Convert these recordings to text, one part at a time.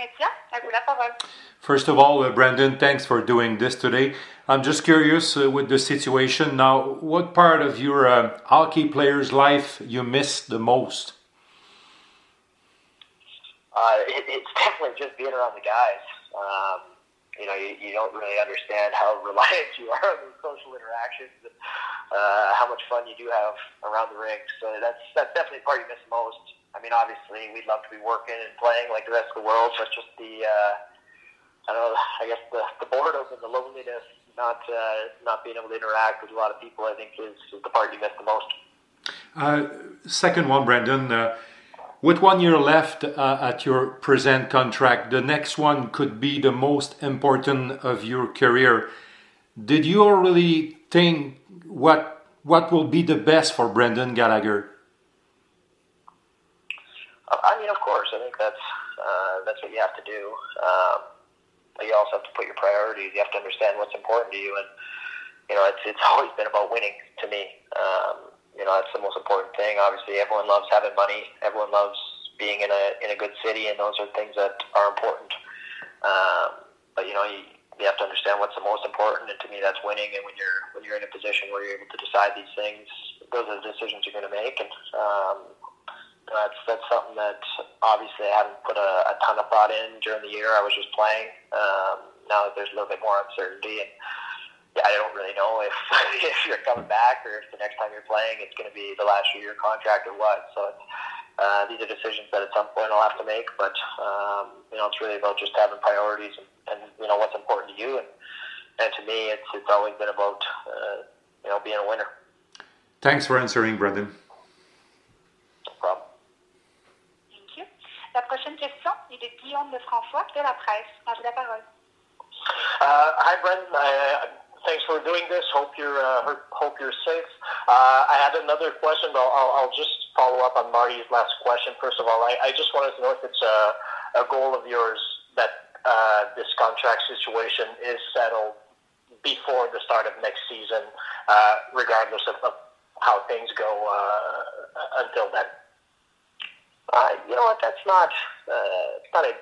médias. À vous la parole. First of all, uh, Brandon, thanks for doing this today. I'm just curious uh, with the situation now. What part of your uh, hockey player's life you miss the most? Uh, it, it's definitely just being around the guys. Um, you know, you, you don't really understand how reliant you are on those social interactions and uh, how much fun you do have around the rink. So that's that's definitely the part you miss most. I mean, obviously, we'd love to be working and playing like the rest of the world, but just the uh, I don't know. I guess the, the boredom and the loneliness, not uh, not being able to interact with a lot of people, I think is, is the part you miss the most. Uh, second one, Brandon. Uh, with one year left uh, at your present contract, the next one could be the most important of your career. Did you already think what what will be the best for Brendan Gallagher? I mean, of course, I think that's uh, that's what you have to do. Um, but you also have to put your priorities. You have to understand what's important to you, and you know, it's it's always been about winning to me. Um, you know, that's the most important thing. Obviously, everyone loves having money. Everyone loves being in a in a good city, and those are things that are important. Um, but you know, you, you have to understand what's the most important, and to me, that's winning. And when you're when you're in a position where you're able to decide these things, those are the decisions you're going to make. And um, that's that's something that obviously I haven't put a, a ton of thought in during the year. I was just playing. Um, now that there's a little bit more uncertainty and I don't really know if if you're coming back or if the next time you're playing it's going to be the last year of your contract or what. So it's, uh, these are decisions that at some point I'll have to make. But um, you know, it's really about just having priorities and, and you know what's important to you. And and to me, it's it's always been about uh, you know being a winner. Thanks for answering, Brendan. No problem. Thank you. La prochaine question est de Guillaume Lefrançois de la presse. À vous la parole. Uh, hi, Brendan. I, thanks for doing this. Hope you're uh, hope you're safe. Uh, I had another question, but I'll, I'll, just follow up on Marty's last question. First of all, I, I just wanted to know if it's a, a goal of yours that uh, this contract situation is settled before the start of next season, uh, regardless of, of, how things go uh, until then. Uh, you know what? That's not not a,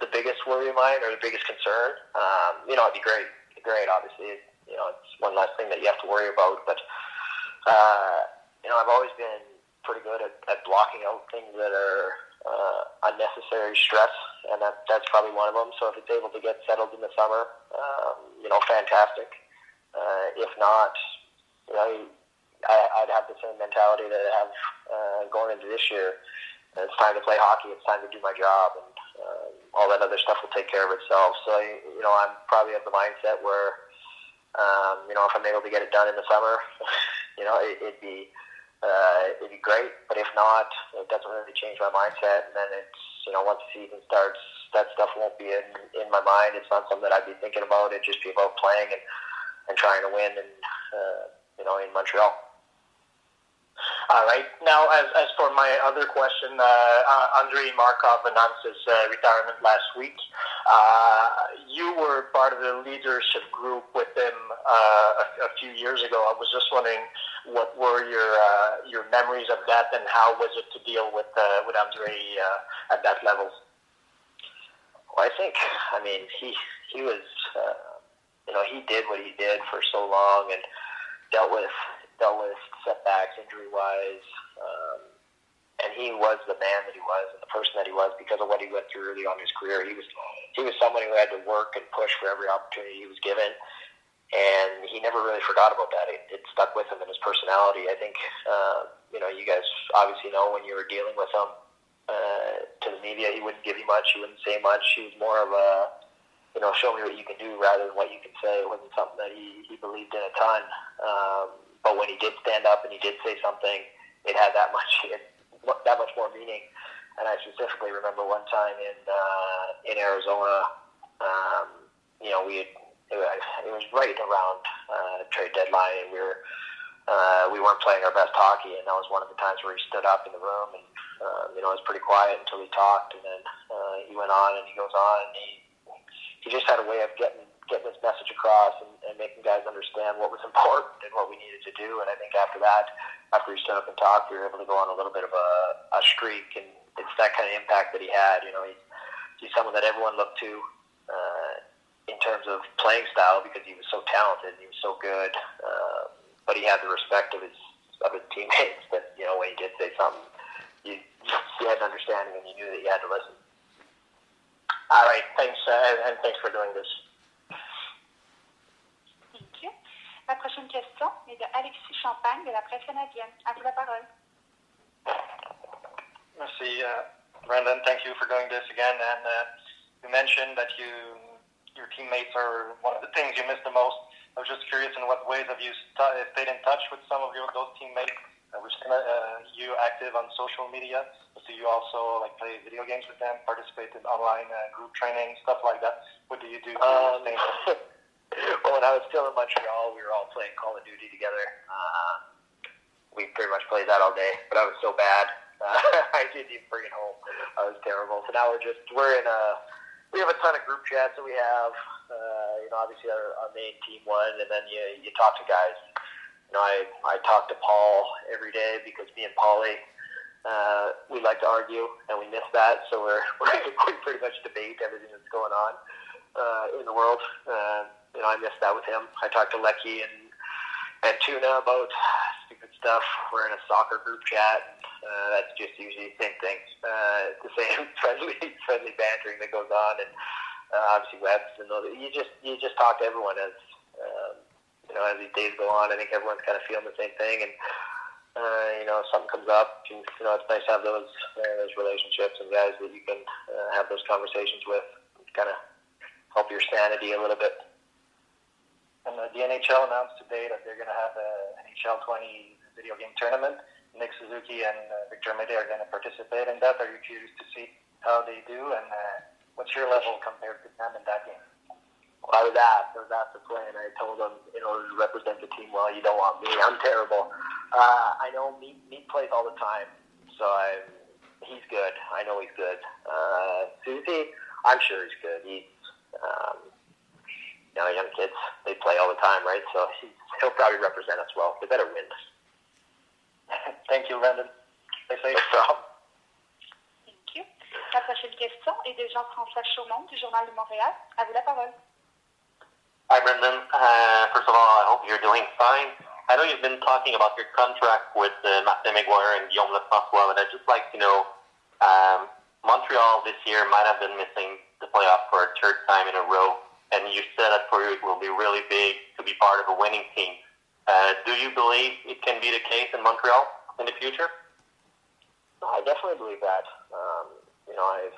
the biggest worry of mine or the biggest concern. Um, you know, it'd be great great. Obviously, you know, it's one less thing that you have to worry about. But uh, you know, I've always been pretty good at, at blocking out things that are uh, unnecessary stress, and that that's probably one of them. So if it's able to get settled in the summer, um, you know, fantastic. Uh, if not, you know, I, I'd have the same mentality that I have uh, going into this year. It's time to play hockey. It's time to do my job, and uh, all that other stuff will take care of itself. So, you know, I'm probably of the mindset where, um, you know, if I'm able to get it done in the summer, you know, it, it'd be uh, it'd be great. But if not, it doesn't really change my mindset. And then it's, you know, once the season starts, that stuff won't be in in my mind. It's not something that I'd be thinking about. It'd just be about playing and and trying to win, and uh, you know, in Montreal. All right. Now, as, as for my other question, uh, uh, Andrei Markov announced his uh, retirement last week. Uh, you were part of the leadership group with him uh, a, a, few years ago. I was just wondering what were your uh, your memories of that, and how was it to deal with with Andrei at that level? Well, I think, I mean, he he was, you know, he did what he did for so long and dealt with with setbacks injury wise. Um, and he was the man that he was and the person that he was because of what he went through early on in his career. He was he was someone who had to work and push for every opportunity he was given, and he never really forgot about that. It, it stuck with him in his personality. I think uh, you know you guys obviously know when you were dealing with him uh, to the media, he wouldn't give you much. He wouldn't say much. He was more of a you know show me what you can do rather than what you can say. It wasn't something that he he believed in a ton. Um, when he did stand up and he did say something, it had that much it, that much more meaning. And I specifically remember one time in uh, in Arizona, um, you know, we had, it, was, right around uh, trade deadline, and we were uh, we weren't playing our best hockey, and that was one of the times where he stood up in the room, and um, you know, it was pretty quiet until he talked, and then uh, he went on and he goes on, and he he just had a way of getting getting this message across and, and making guys understand what was important and what we needed to do. And I think after that, after he stood up and talked, we were able to go on a little bit of a, a streak. And it's that kind of impact that he had. You know, he's he's someone that everyone looked to uh, in terms of playing style because he was so talented and he was so good. Uh, but he had the respect of his of his teammates that you know when he did say something, you, you had an understanding and you knew that you had to listen. All right, thanks, uh, and thanks for doing this. Thank you. La prochaine question est de Alexis Champagne de la presse canadienne. À vous la parole. Merci, uh, Brendan. Thank you for doing this again. And uh, you mentioned that you your teammates are one of the things you miss the most. I was just curious in what ways have you st- stayed in touch with some of your those teammates? Uh, we've seen uh, you active on social media. Do you also like play video games with them, participate in online uh, group training, stuff like that? What do you do? To Um, stay in well, when I was still in Montreal, we were all playing Call of Duty together. Uh, we pretty much played that all day, but I was so bad. Uh, I didn't even bring it home. I was terrible. So now we're just we're in a we have a ton of group chats that we have. Uh, you know, obviously our, our main team one, and then you you talk to guys. You know, I I talk to Paul every day because me and Paulie. Uh, we like to argue, and we miss that. So we're, we're we pretty much debate everything that's going on uh, in the world. Uh, you know, I miss that with him. I talked to Lecky and and Tuna about stupid stuff. We're in a soccer group chat. And, uh, that's just usually the same thing. Uh, the same friendly friendly bantering that goes on, and uh, obviously webs and those. You just you just talk to everyone as um, you know as these days go on. I think everyone's kind of feeling the same thing, and uh, you know if something comes up, you, you know it's nice to have those uh, those relationships and guys that you can uh, have those conversations with, kind of help your sanity a little bit. And uh, the NHL announced today that they're going to have a NHL 20 video game tournament. Nick Suzuki and uh, Victor Mete are going to participate in that. Are you curious to see how they do, and uh, what's your level compared to them in that game? Well, I was asked. I was asked to play, and I told them in order to represent the team well, you don't want me. I'm terrible. Uh, I know Meat, Meat plays all the time, so I'm. He's good. I know he's good. Uh, Susie, I'm sure he's good. He's, um, you know, young kids. They play all the time, right? So he's, he'll probably represent us well. They better win. Thank you, Brandon. Stay safe. No problem. Thank you. La prochaine question est de Jean-François Chaumont du Journal de Montréal. À vous la parole. Hi, Brendan. Uh, first of all, I hope you're doing fine. I know you've been talking about your contract with uh, Martin McGuire and Guillaume Lefrançois, but I'd just like to know, um, Montreal this year might have been missing the playoff for a third time in a row, and you said that for you it will be really big to be part of a winning team. Uh, do you believe it can be the case in Montreal in the future? I definitely believe that. Um, you know, I've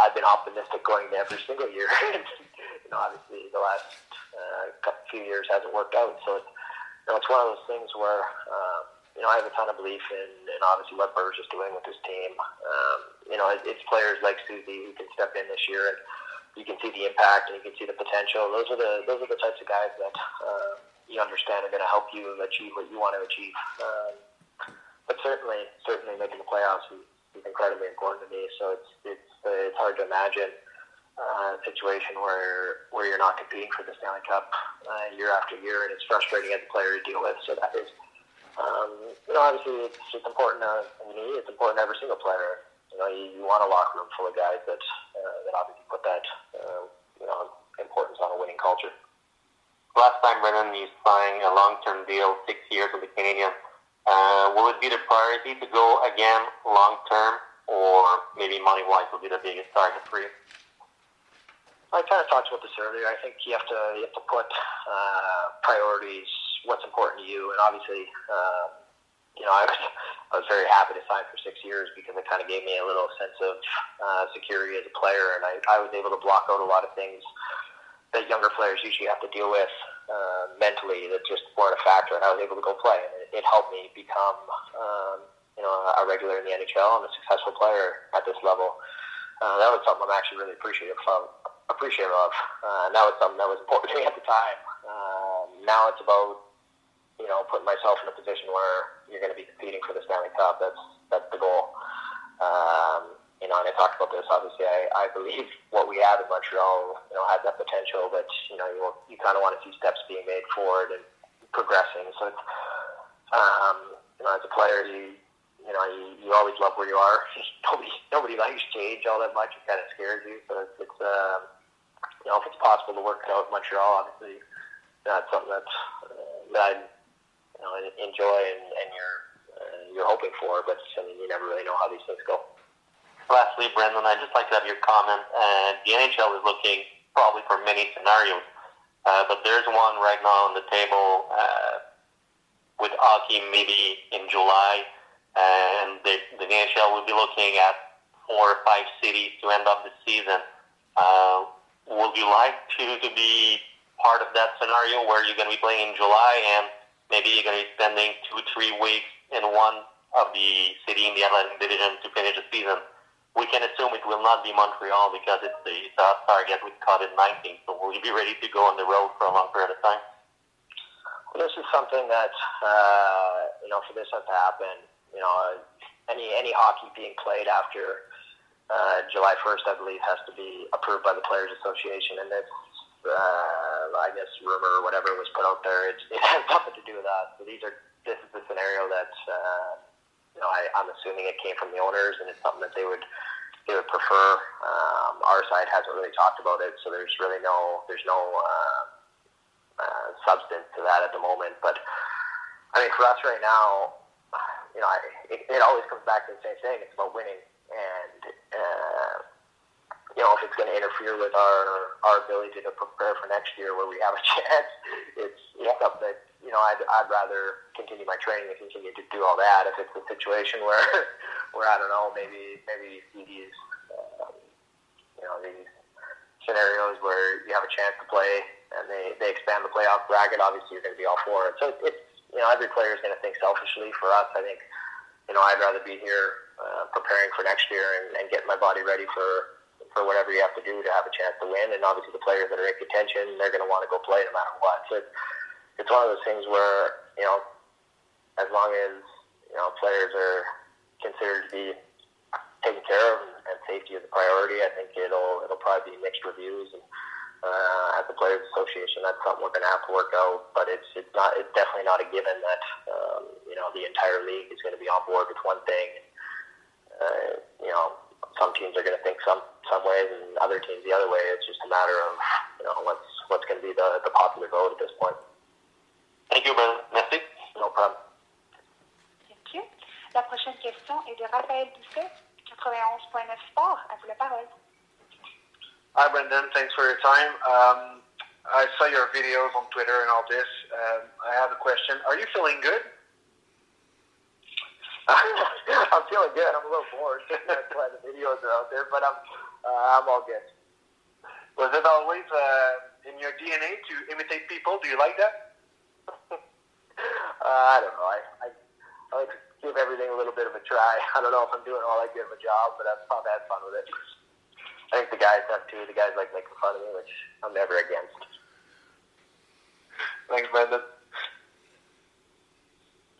I've been optimistic going to every single year. you know, obviously the last uh, couple few years hasn't worked out, so it's you know it's one of those things where um, you know I have a ton of belief in, in obviously what Burge is doing with his team. Um, you know, it, it's players like Susie who can step in this year and you can see the impact and you can see the potential. Those are the those are the types of guys that uh, you understand are going to help you achieve what you want to achieve. Um, but certainly, certainly making the playoffs is, is incredibly important to me. So it's it's uh, it's hard to imagine uh, a situation where where you're not competing for the Stanley Cup uh, year after year, and it's frustrating as a player to deal with. So that is, um, you know, obviously it's just important to me. It's important to every single player. You know, you, you want a locker room full of guys that that obviously put that uh, you know importance on a winning culture. Last time, Brendan, you signed a long-term deal, six years with the Canadiens. Uh, will it be the priority to go again long-term, or maybe money-wise will be the biggest target for you? I kind of talked about this earlier. I think you have to you have to put uh, priorities, what's important to you, and obviously, uh, you know, I was I was very happy to sign for six years because it kind of gave me a little sense of uh, security as a player, and I, I was able to block out a lot of things that younger players usually have to deal with uh, mentally that just weren't a factor, and I was able to go play, and it, it helped me become, um, you know, a regular in the NHL and a successful player at this level. Uh, that was something I'm actually really appreciative of. Appreciative of. Uh, and that was something that was important to me at the time. Um, now it's about, you know, putting myself in a position where you're going to be competing for the Stanley Cup. That's that's the goal. Um, you know, and I talked about this. Obviously, I, I believe what we have in Montreal, you know, has that potential. But you know, you you kind of want to see steps being made forward and progressing. So, it's, um, you know, as a player, you you know, you, you always love where you are. nobody nobody likes change all that much. It kind of scares you. So it's, it's um, you know, if it's possible to work out in Montreal, obviously that's something that's uh, that I know enjoy and, and you're uh, you're hoping for. But I mean, you never really know how these things go. Lastly, Brendan, I'd just like to have your comment. And the NHL is looking probably for many scenarios, uh, but there's one right now on the table uh, with hockey maybe in July, and the, the NHL will be looking at four or five cities to end up the season. Uh, would you like to, to be part of that scenario where you're going to be playing in July and maybe you're going to be spending two, three weeks in one of the city in the Atlantic Division to finish the season? we can assume it will not be Montreal because it's the South target with COVID-19. So will you be ready to go on the road for a long period of time? Well, this is something that, uh, you know, for this to happen, you know, any, any hockey being played after uh, July 1st, I believe, has to be approved by the Players Association. And this, uh, I guess, rumor or whatever was put out there, it, it has nothing to do with that. So these are, this is the scenario that, uh, you know, I, I'm assuming it came from the owners, and it's something that they would they would prefer. Um, our side hasn't really talked about it, so there's really no there's no uh, uh, substance to that at the moment. But I mean, for us right now, you know, I, it, it always comes back to the same thing. It's about winning, and uh, you know, if it's going to interfere with our our ability to prepare for next year, where we have a chance, it's it's something that you know, I'd, I'd rather continue my training and continue to do all that. If it's a situation where, where I don't know, maybe maybe you see these, um, you know, these scenarios where you have a chance to play and they, they expand the playoff bracket, obviously you're going to be all for it. So it's, you know, every player is going to think selfishly. For us, I think, you know, I'd rather be here uh, preparing for next year and, and getting my body ready for for whatever you have to do to have a chance to win. And obviously, the players that are in contention, they're going to want to go play no matter what. So it's one of those things where you know, as long as you know players are considered to be taken care of and, and safety is a priority, I think it'll it'll probably be mixed reviews. And uh, at the Players Association, that's something we're going to have to work out. But it's it's not it's definitely not a given that um, you know the entire league is going to be on board with one thing. Uh, you know, some teams are going to think some some ways, and other teams the other way. It's just a matter of you know what's what's going to be the the popular vote at this point. Thank you, Brandon. Merci. No problem. Thank you. La prochaine question est de Raphaël Doucet, 91.9 Sport. À vous la parole. Hi, Brendan. Thanks for your time. Um, I saw your videos on Twitter and all this. Um, I have a question. Are you feeling good? I'm feeling good. I'm a little bored. That's why the videos are out there, but I'm uh, I'm all good. Was it always uh, in your DNA to imitate people? Do you like that? uh, I don't know. I, I I like to give everything a little bit of a try. I don't know if I'm doing all that good of a job, but I've probably had fun with it. I think the guys have too. The guys like making fun of me, which I'm never against. Thanks, Brendan.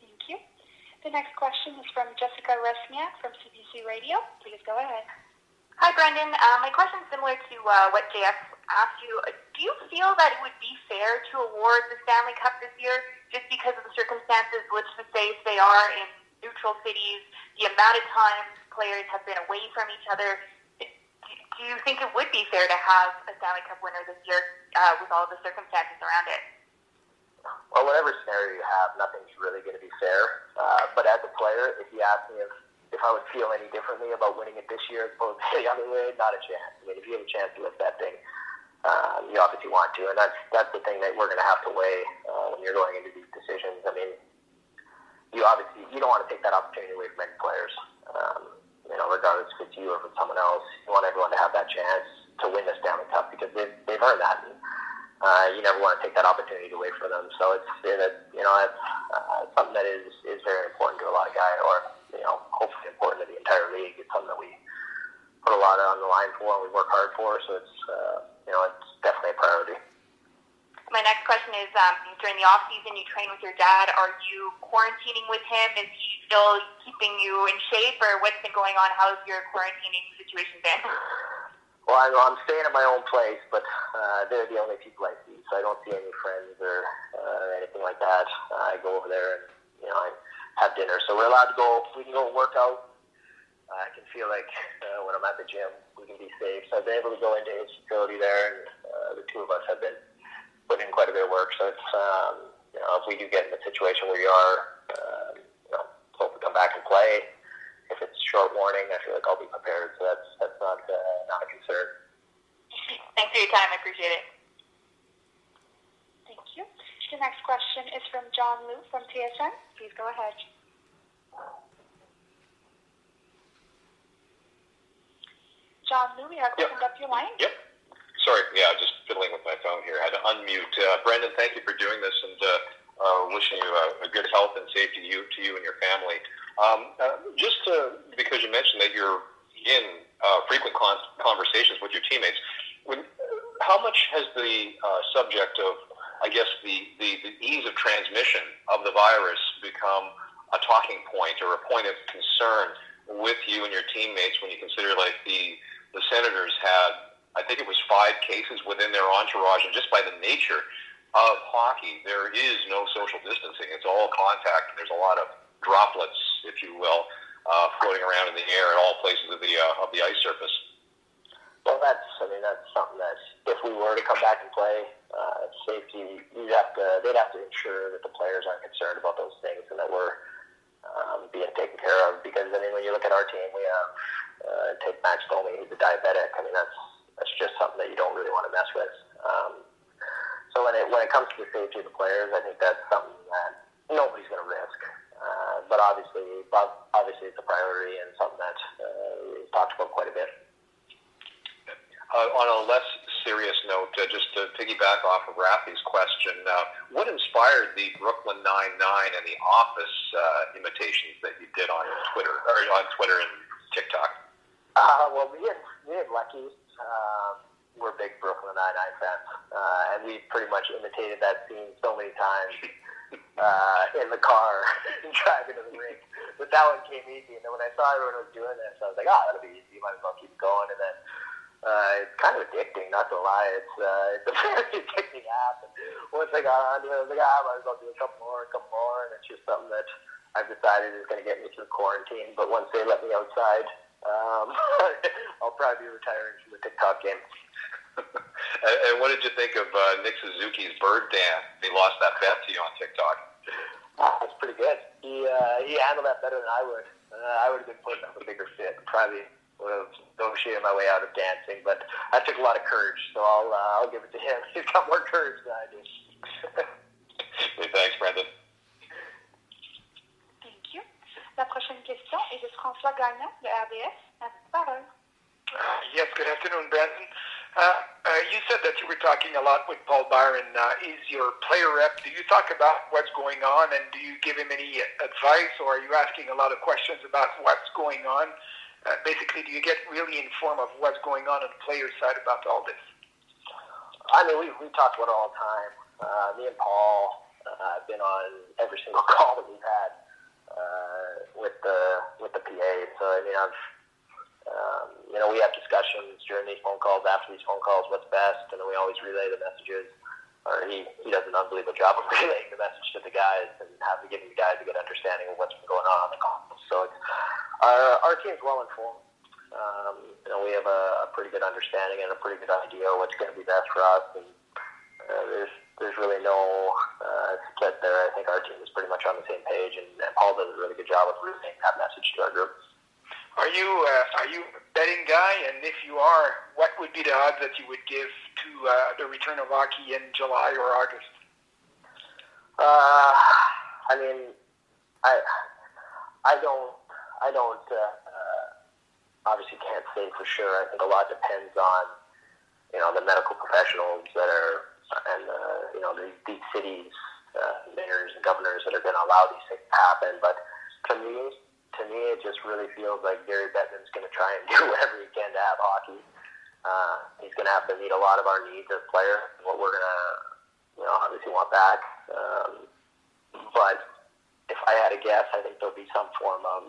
Thank you. The next question is from Jessica Rusnak from CBC Radio. Please go ahead. Hi, Brendan. Uh, my question is similar to uh, what JF asked you. Do you feel that it would be fair to award the Stanley Cup this year just because of the circumstances, let's just say they are in neutral cities, the amount of times players have been away from each other? Do you think it would be fair to have a Stanley Cup winner this year uh, with all the circumstances around it? Well, whatever scenario you have, nothing's really going to be fair. Uh, but as a player, if you ask me if if I would feel any differently about winning it this year as opposed to the other way, not a chance. I mean, if you have a chance to lift that thing, um, you obviously want to, and that's that's the thing that we're going to have to weigh uh, when you're going into these decisions. I mean, you obviously you don't want to take that opportunity away from any players. Um, you know, regardless if it's you or if it's someone else, you want everyone to have that chance to win this Stanley Cup because they've they've earned that. And, uh, you never want to take that opportunity away from them. So it's it, you know it's uh, something that is is very important to a lot of guys, or you know, hopefully important to the entire league. It's something that we put a lot on the line for and we work hard for. So it's uh, you know it's definitely a priority. My next question is: um, During the off season, you train with your dad. Are you quarantining with him? Is he still keeping you in shape, or what's been going on? How's your quarantining situation been? Well, I'm, I'm staying at my own place, but uh, they're the only people I see, so I don't see any friends or uh, anything like that. Uh, I go over there and you know I have dinner. So we're allowed to go. We can go work out. I can feel like uh, when I'm at the gym, we can be safe. So I've been able to go into his facility there, and uh, the two of us have been putting in quite a bit of work. So it's um, you know if we do get in a situation where you are, uh, you know, hope to come back and play. If it's short warning, I feel like I'll be prepared. So that's that's not uh, not a concern. Thanks for your time. I appreciate it. Thank you. The next question is from John Lu from TSN. Please go ahead. John Lu, we have Yep. opened up your line. Yep. Sorry, yeah, just fiddling with my phone here. I had to unmute. Uh, Brendan, thank you for doing this, and uh, uh, wishing you a, a good health and safety to you, to you and your family. Um, uh, just to, because you mentioned that you're in uh, frequent con- conversations with your teammates, when, how much has the uh, subject of, I guess, the, the, the ease of transmission of the virus become a talking point or a point of concern with you and your teammates when you consider like the the Senators had, I think it was five cases within their entourage, and just by the nature of hockey, there is no social distancing. It's all contact. There's a lot of droplets, if you will, uh, floating around in the air at all places of the uh, of the ice surface. Well, that's I mean that's something that if we were to come back and play, uh, safety you'd have to they'd have to ensure that the players aren't concerned about those things and that we're um, being taken care of. Because I mean, when you look at our team, we have uh, take Max Domi, he's a diabetic. I mean, that's that's just something that you don't really want to mess with. Um, so when it when it comes to the safety of the players, I think that's something that nobody's going to risk. Uh, but obviously, but obviously, it's a priority and something that uh, we've talked about quite a bit. Uh, on a less serious note, uh, just to piggyback off of Rafi's question, uh, what inspired the Brooklyn Nine Nine and the Office uh, imitations that you did on Twitter or on Twitter and TikTok? Uh, well, me and me and Lucky, um, we're big Brooklyn Nine Nine fans, uh, and we pretty much imitated that scene so many times uh, in the car driving to the rink. But that one came easy, and then when I saw everyone was doing this, I was like, oh, that'll be easy. Might as well keep going. And then uh, it's kind of addicting, not to lie. It's uh, it's a very addicting app. And once I got onto it, I was like, ah, I might as well do a couple more, a couple more, and it's just something that I've decided is going to get me through quarantine. But once they let me outside, um, I'll probably be retiring from the TikTok game. And, and what did you think of uh, Nick Suzuki's bird dance? He lost that bet to you on TikTok. Ah, that's pretty good. He uh, he handled that better than I would. Uh, I would have been putting up a bigger fit. Probably would have negotiated my way out of dancing, but I took a lot of courage. So I'll uh, I'll give it to him. He's got more courage than I do. Hey, thanks, Brendan. Thank you. La prochaine question est de François Gagnon de RDS. À vous parole. Uh, yes, good afternoon, Brandon. Uh, uh, you said that you were talking a lot with Paul Byron. Uh, is your player rep? Do you talk about what's going on, and do you give him any advice, or are you asking a lot of questions about what's going on? Uh, basically, do you get really informed of what's going on on the player side about all this? I mean, we we talk about it all the time. Uh, me and Paul uh, have been on every single call that we've had uh, with the with the PA. So I mean, I've you know, we have discussions during these phone calls, after these phone calls, what's best, and then we always relay the messages. Or he, he does an unbelievable job of relaying the message to the guys and having giving the guys a good understanding of what's been going on on the call. So it's, our our team's well informed. Um, you know, we have a, a pretty good understanding and a pretty good idea of what's going to be best for us. And uh, there's there's really no uh, split there. I think our team is pretty much on the same page, and, and Paul does a really good job of relaying that message to our group. Are you uh, are you a betting guy? And if you are, what would be the odds that you would give to uh, the return of hockey in July or August? Uh, I mean, I I don't I don't uh, uh, obviously can't say for sure. I think a lot depends on you know the medical professionals that are and uh, you know these, these cities, mayors and governors that are going to allow these things to happen. But to me, to me, it just really feels like Gary Bettman's going to try and do whatever he can to have hockey. Uh, he's going to have to meet a lot of our needs as players, what we're going to, you know, obviously want back. Um, but if I had to guess, I think there'll be some form of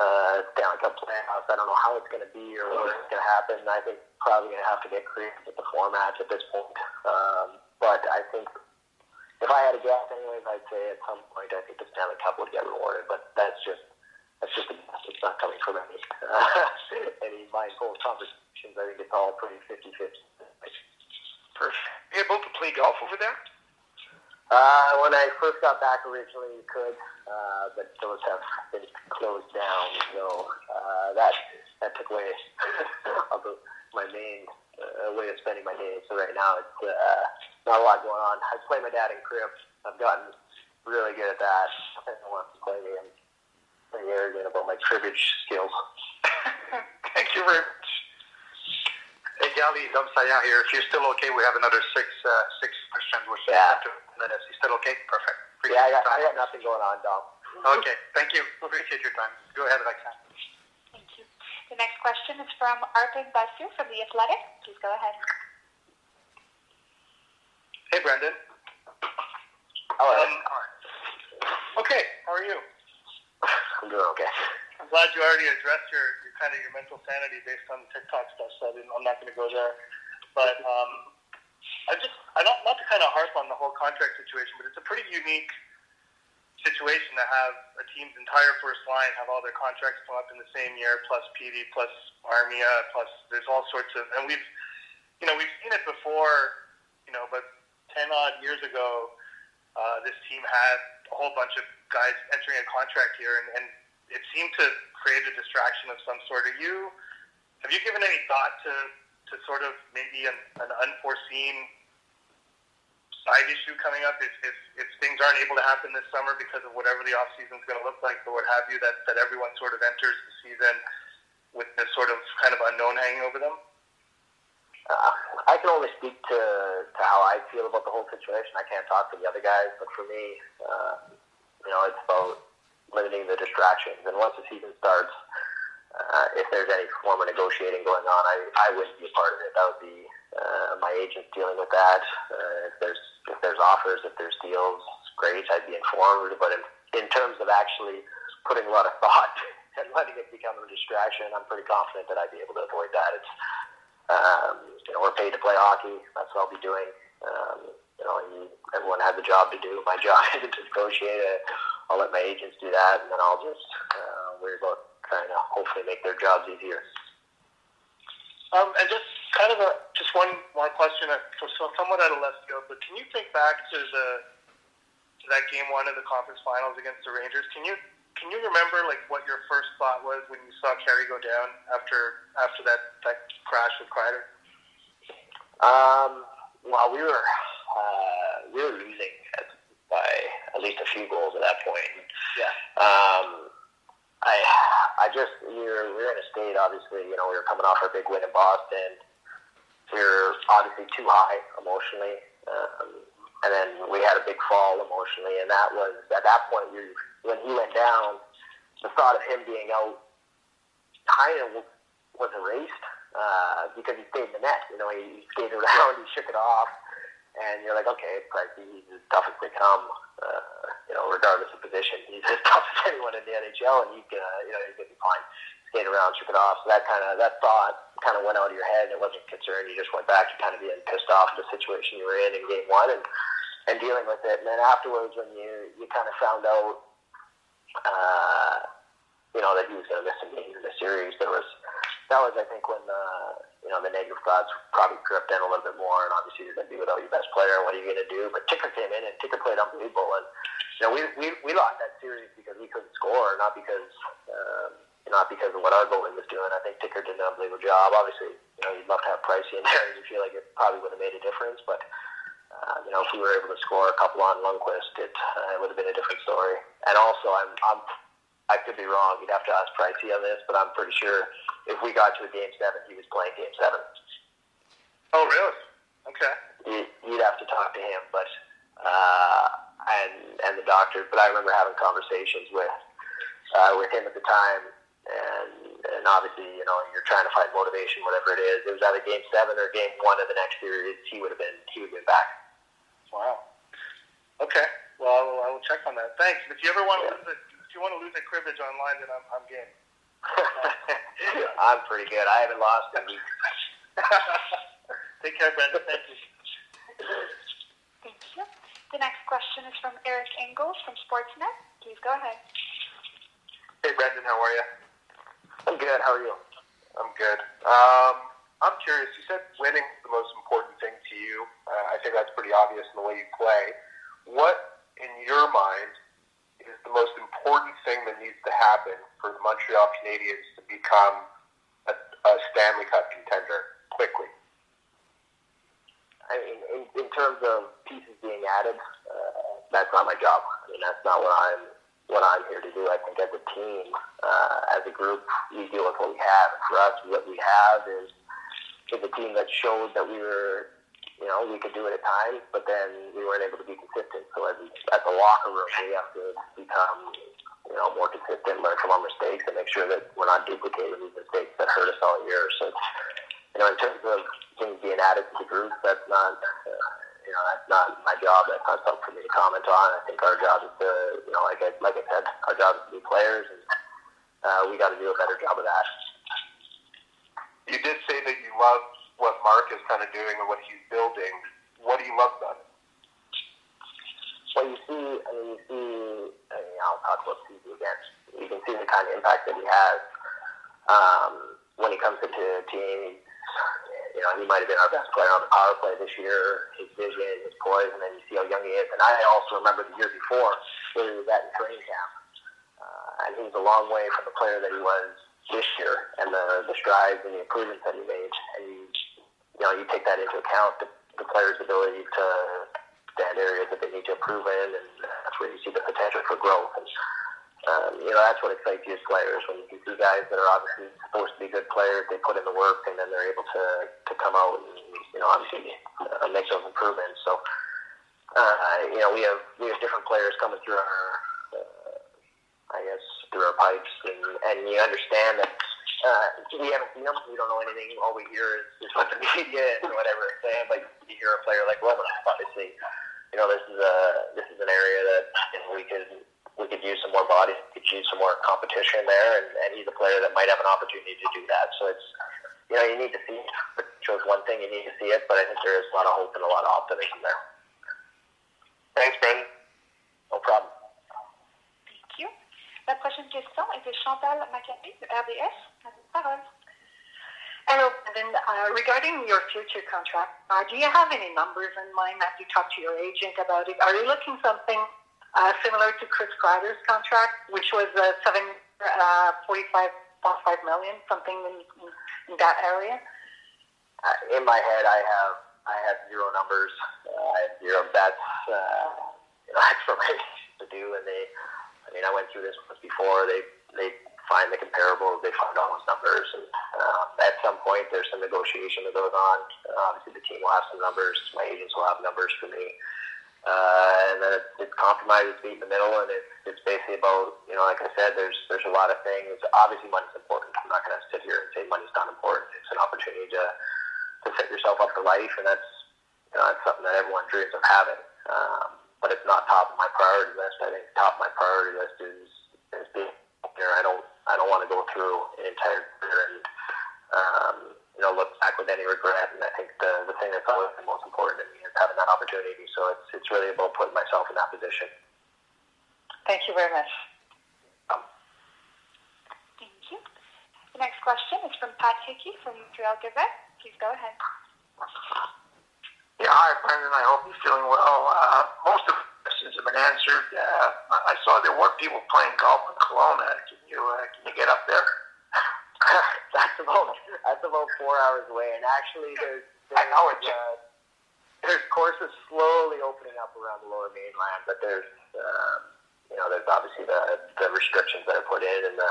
uh, Stanley Cup playoffs. I don't know how it's going to be or where it's going to happen. I think probably going to have to get creative with the format at this point. Um, but I think if I had a guess, anyways, I'd say at some point I think the Stanley Cup would get rewarded, but that's just that's just a. It's not coming from any uh, any mindful conversations. I think it's all pretty 50-50. Perfect. You able to play golf over there? Uh, when I first got back originally, you could, uh, but those have been closed down. So uh, that that took away my main uh, way of spending my days. So right now it's uh, not a lot going on. I play my dad in crib. I've gotten really good at that. Everyone wants to play me. I'm pretty arrogant about my cribbage skills. Thank you very much. Hey, Gali, Dom Saillant here. If you're still okay, we have another six uh, six questions. Which Yeah. two minutes. You still okay? Perfect. Appreciate Yeah, I your got, I got nothing going on, Dom. Okay, thank you. Appreciate your time. Go ahead, Alexandre. Thank you. The next question is from Arpon Basu from The Athletic. Please go ahead. Hey, Brendan. Hello. Um, okay, how are you? I'm doing okay. I'm glad you already addressed your, your kind of your mental sanity based on the TikTok stuff. So I I'm not going to go there. But um, I just I don't not to kind of harp on the whole contract situation, but it's a pretty unique situation to have a team's entire first line have all their contracts come up in the same year, plus PD, plus Armia, plus there's all sorts of and we've you know we've seen it before, you know, but ten odd years ago, uh, this team had a whole bunch of guys entering a contract here, and, and it seemed to create a distraction of some sort. Are you have you given any thought to to sort of maybe an, an unforeseen side issue coming up if, if, if things aren't able to happen this summer because of whatever the off season is going to look like or what have you that, that everyone sort of enters the season with this sort of kind of unknown hanging over them? Uh, I can only speak to, to how I feel about the whole situation. I can't talk for the other guys, but for me, uh, you know, it's about limiting the distractions. And once the season starts, uh, if there's any form of negotiating going on, I, I wouldn't be a part of it. That would be uh, my agent dealing with that. Uh, if there's if there's offers, if there's deals, great, I'd be informed. But in, in terms of actually putting a lot of thought and letting it become a distraction, I'm pretty confident that I'd be able to avoid that. It's um, you know, we're paid to play hockey. That's what I'll be doing. Um, you know, everyone has a job to do. My job isn't to negotiate it. I'll let my agents do that, and then I'll just uh, worry about trying to hopefully make their jobs easier. Um, and just kind of a just one one question, uh, so, so somewhat out of left field, but can you think back to the to that game one of the conference finals against the Rangers? Can you can you remember like what your first thought was when you saw Carey go down after after that that crash with Kreider? Um, well, we were uh, we were losing at, by at least a few goals at that point. Yeah. Um, I I just we were we were in a state. Obviously, you know, we were coming off our big win in Boston. We were obviously too high emotionally, um, and then we had a big fall emotionally. And that was at that point we when he went down, the thought of him being out kind of was erased uh, because he stayed in the net. You know, he, he skated around, he shook it off, and you're like, okay, Pricey, he's as tough as they come. Uh, you know, regardless of position, he's as tough as anyone in the NHL, and he's gonna, you know, he's gonna be fine. Skate around, shook it off. So that kind of that thought kind of went out of your head. and It wasn't concerned. You just went back to kind of being pissed off at the situation you were in in game one and and dealing with it. And then afterwards, when you you kind of found out, uh, you know, that he was to miss some games in the series, there was that was I think when the you know the negative thoughts probably crept in a little bit more. And obviously, you're going to be without your best player. What are you going to do? But Ticker came in and Ticker played unbelievable. And you know, we we we lost that series because we couldn't score, not because. Um, not because of what our goalie was doing. I think Ticker did an unbelievable job. Obviously, you know, you'd love to have Pricey in there, you feel like it probably would have made a difference. But uh, you know, if we were able to score a couple on Lundqvist, it, uh, it would have been a different story. And also, I'm, I'm, I could be wrong. You'd have to ask Pricey on this, but I'm pretty sure if we got to a game seven, he was playing game seven. Oh, really? Okay. You, you'd have to talk to him, but uh, and and the doctor. But I remember having conversations with uh, with him at the time, and and obviously, you know, you're trying to find motivation, whatever it is. It was either game seven or game one of the next series. He would have been he would have been back. Wow. Okay. Well, I will, I will check on that. Thanks. If you ever want to Yeah. if you want to lose at cribbage online, then I'm, I'm game. I'm pretty good. I haven't lost in weeks. Take care, Brendan. Thank you. Thank you. The next question is from Eric Engels from Sportsnet. Please go ahead. Hey, Brendan, how are you? I'm good. How are you? I'm good. Um, I'm curious. You said winning is the most important thing to you. Uh, I think that's pretty obvious in the way you play. What, in your mind, is the most important thing that needs to happen for the Montreal Canadiens to become a, a Stanley Cup contender quickly? I mean, in, in terms of pieces being added, uh, that's not my job. I mean, that's not what I'm what I'm here to do. I think as a team, uh, as a group, we deal with what we have. And for us, what we have is is a team that showed that we were, you know, we could do it at times, but then we weren't able to be consistent. So as at the locker room, we have to become, you know, more consistent, learn from our mistakes, and make sure that we're not duplicating these mistakes that hurt us all year. So, you know, in terms of things being added to the group, that's not. Uh, you know, that's not my job. That's not something for me to comment on. I think our job is to, you know, like I, like I said, our job is to be players, and uh, we got to do a better job of that. You did say that you love what Mark is kind of doing and what he's building. What do you love about it? Well, you see, I mean, you see, I mean, I'll talk about Susie again. You can see the kind of impact that he has um, when he comes into a team. You know, he might have been our best player on the power play this year. His vision, his poise, and then you see how young he is. And I also remember the year before where he was at in training camp. Uh, and he's a long way from the player that he was this year and the, the strides and the improvements that he made. And you, you know, you take that into account, the, the player's ability to stand areas that they need to improve in, and that's where you see the potential for growth. And, um, you know, that's what excites you as players when you see guys that are obviously supposed to be good players, they put in the work, and then they're able to, to come out and, you know, obviously uh, make those improvements. So, uh, you know, we have we have different players coming through our, uh, I guess, through our pipes, and, and you understand that uh, we haven't seen them. We don't know anything. All we hear is, is what the media and whatever is saying. But you hear a player like Romanov, obviously, you know, this is a this is an area that you know, we could we could use some more bodies, we could use some more competition there, and, and he's a player that might have an opportunity to do that. So it's you know you need to see shows one thing, you need to see it, but I think there is a lot of hope and a lot of optimism there. Thanks, Brendan. No problem. Thank you. La prochaine question est de Chantal Machabée de RDS. À vous parole. Hello, Brendan. Uh, regarding your future contract, uh, do you have any numbers in mind that you talked to your agent about it? Are you looking something uh, similar to Chris Kreider's contract, which was uh, seven, uh, 45.5 million, something in, in, in that area? Uh, in my head, I have I have zero numbers. Uh, I have zero bets. Uh, you know, that's for my agents to do, and they. Mean, I went through this once before. They they find the comparables, they find all those numbers, and um, at some point there's some negotiation that goes on. Uh, obviously, the team will have some numbers. My agents will have numbers for me. Uh, and then it's, it's compromise, it's meet in the middle, and it's, it's basically about, you know, like I said, there's there's a lot of things. Obviously, money's important. I'm not going to sit here and say money's not important. It's an opportunity to to set yourself up for life, and that's you know that's something that everyone dreams of having. Um, but it's not top of my priority list. I think top of my priority list is is being here. I don't I don't want to go through an entire career and um, you know look back with any regret. And I think the the thing that's always the most important to me is having that opportunity. So it's it's really about putting myself in that position. Thank you very much. Thank you. The next question is from Pat Hickey from Montreal Gazette. Please go ahead. Yeah, hi, Brendan. I hope you're feeling well. Uh, most of the questions have been answered. Uh, I saw there were people playing golf in Kelowna. Can you uh, can you get up there? that's about that's about four hours away, and actually there's, there's I know it's uh, there's courses slowly opening up around the Lower Mainland, but there's um, you know there's obviously the the restrictions that are put in, and the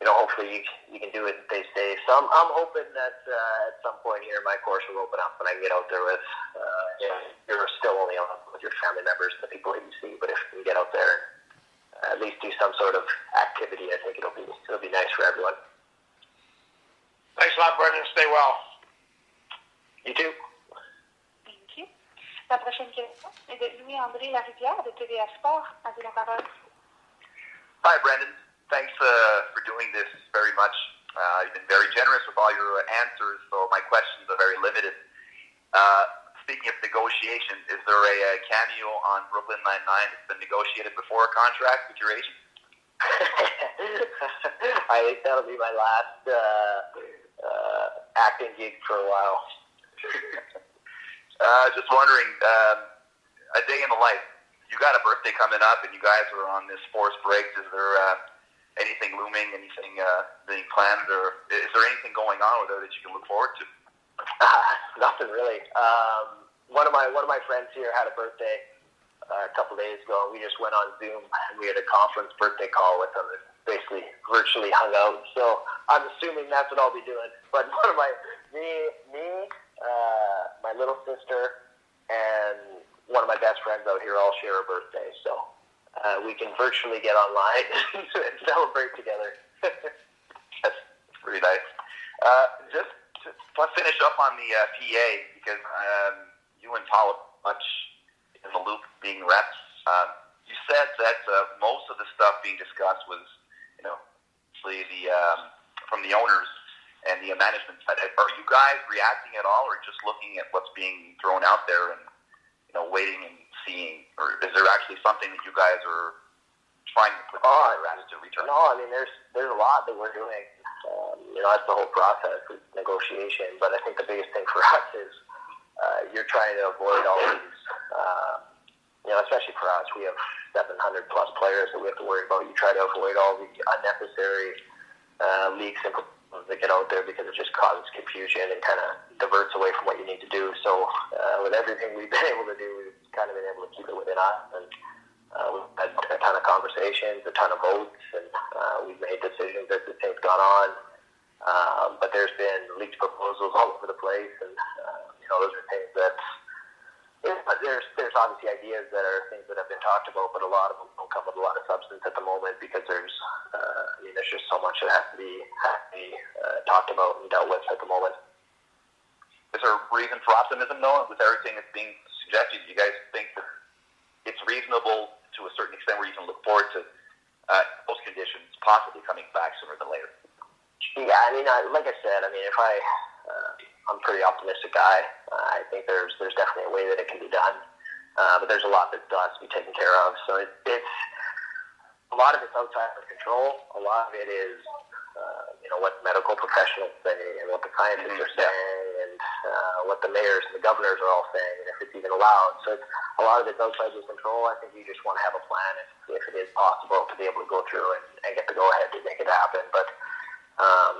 you know hopefully you, you can do it and stay safe. So I'm I'm hoping that uh, at some point here my course will open up and I can get out there with uh, you know, you're still only on with your family members and the people that you see, but if you can get out there and at least do some sort of activity, I think it'll be it'll be nice for everyone. Thanks a lot, Brendan. Stay well. You too. Thank you. La prochaine question est de Louis-André Larivière de TVA Sport. À vous la parole. Hi, Brendan. Thanks uh, for doing this very much. Uh, you've been very generous with all your answers, so my questions are very limited. Uh, speaking of negotiations, negotiation. Is there a, a cameo on Brooklyn Nine Nine that's been negotiated before a contract with your agent? I think that'll be my last uh, uh, acting gig for a while. uh, just wondering, um, a day in the life. You got a birthday coming up, and you guys are on this forced break. Is there uh, anything looming? Anything uh, being planned, or is there anything going on with there that you can look forward to? Nothing really. Um, one of my one of my friends here had a birthday uh, a couple days ago, we just went on Zoom and we had a conference birthday call with them. And basically, virtually hung out. So I'm assuming that's what I'll be doing. But one of my me me uh, my little sister and one of my best friends out here all share a birthday, so uh, we can virtually get online and celebrate together. That's pretty nice. Uh, just to, let's finish up on the uh, PA because um, you and Paul much in the loop being reps. Um, you said that uh, most of the stuff being discussed was, you know, the um, from the owners and the management side. Are you guys reacting at all, or just looking at what's being thrown out there and you know waiting and seeing, or is there actually something that you guys are trying to put oh, to return? No, I mean there's there's a lot that we're doing. Um, you know, that's the whole process negotiation. But I think the biggest thing for us is uh, you're trying to avoid all these. Uh, you know, especially for us, we have 700 plus players that we have to worry about. You try to avoid all the unnecessary uh, leaks and that get out there because it just causes confusion and kind of diverts away from what you need to do. So uh, with everything we've been able to do, kind of been able to keep it within us. And uh, we've had a ton of conversations, a ton of votes, and uh, we've made decisions as the things gone on. Um, but there's been leaked proposals all over the place, and uh, you know those are things that there's there's obviously ideas that are things that have been talked about, but a lot of them don't come with a lot of substance at the moment because there's uh, I mean there's just so much that has to be has to be uh, talked about and dealt with at the moment. Is there a reason for optimism, though, with everything that's being suggested? Do you guys think that it's reasonable to a certain extent where you can look forward to uh, those conditions possibly coming back sooner than later? Yeah, I mean, I, like I said, I mean, if I uh, I'm a pretty optimistic guy. Uh, I think there's there's definitely a way that it can be done, uh, but there's a lot that still has to be taken care of. So it, it's a lot of it's outside of control. A lot of it is uh, you know what medical professionals say and what the scientists are saying uh, what the mayors and the governors are all saying and if it's even allowed. So it's, a lot of it's outside your control. I think you just want to have a plan if, if it is possible to be able to go through and, and get the go ahead to make it happen. But um,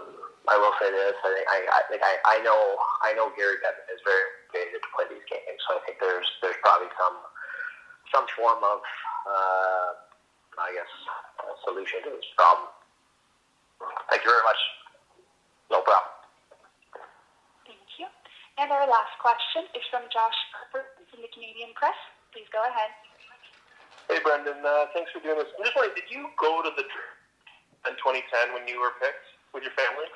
I will say this: I think I, I think I, I know I know Gary Bettman is very motivated to play these games, so I think there's there's probably some some form of uh, I guess solution to this problem. Thank you very much. No problem. Thank you. And our last question is from Josh Harper from the Canadian Press. Please go ahead. Hey, Brendan. Uh, thanks for doing this. I'm just wondering, did you go to the in 2010 when you were picked with your family?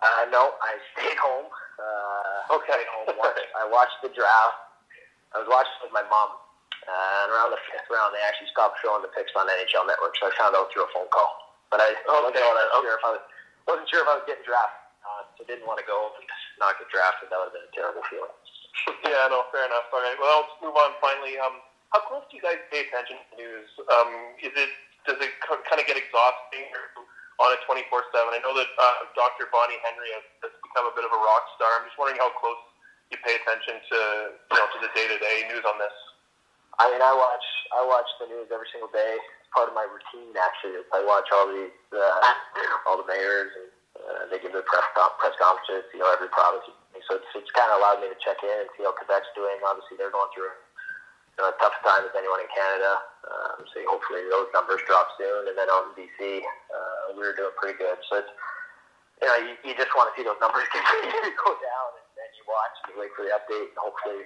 Uh, no, I stayed home. Uh, okay. Stayed home. Watched, I watched the draft. I was watching with my mom. Uh, and around the fifth round, they actually stopped showing the picks on NHL Network, so I found out through a phone call. But I okay. wasn't, sure if I was, wasn't sure if I was getting drafted. Uh, so didn't want to go and not get drafted. That would have been a terrible feeling. yeah, no, fair enough. All right. Well, let's move on. Finally, um, how close do you guys pay attention to news? Um, is it does it kind of get exhausting? Or on it 24/7. I know that uh, Dr. Bonnie Henry has, has become a bit of a rock star. I'm just wondering how close you pay attention to you know to the day-to-day news on this. I mean, I watch I watch the news every single day. It's part of my routine. Actually, I watch all these uh, all the mayors and uh, they give their press press conferences. You know, every province. So it's it's kind of allowed me to check in and see how Quebec's doing. Obviously, they're going through you know, a tough time as anyone in Canada. Um, so hopefully those numbers drop soon. And then out in BC, uh, we were doing pretty good. So it's, you know, you, you just want to see those numbers continue to go down, and then you watch and you wait for the update, and hopefully,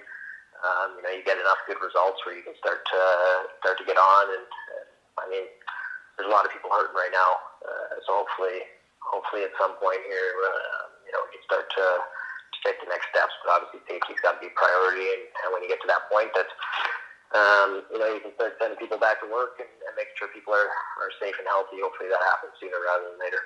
um, you know, you get enough good results where you can start to start to get on. And, and I mean, there's a lot of people hurting right now, uh, so hopefully, hopefully at some point here, uh, you know, we can start to to take the next steps. But obviously, safety's got to be priority, and, and when you get to that point, that's um, you know, you can start sending people back to work and, and making sure people are, are safe and healthy. Hopefully that happens sooner rather than later.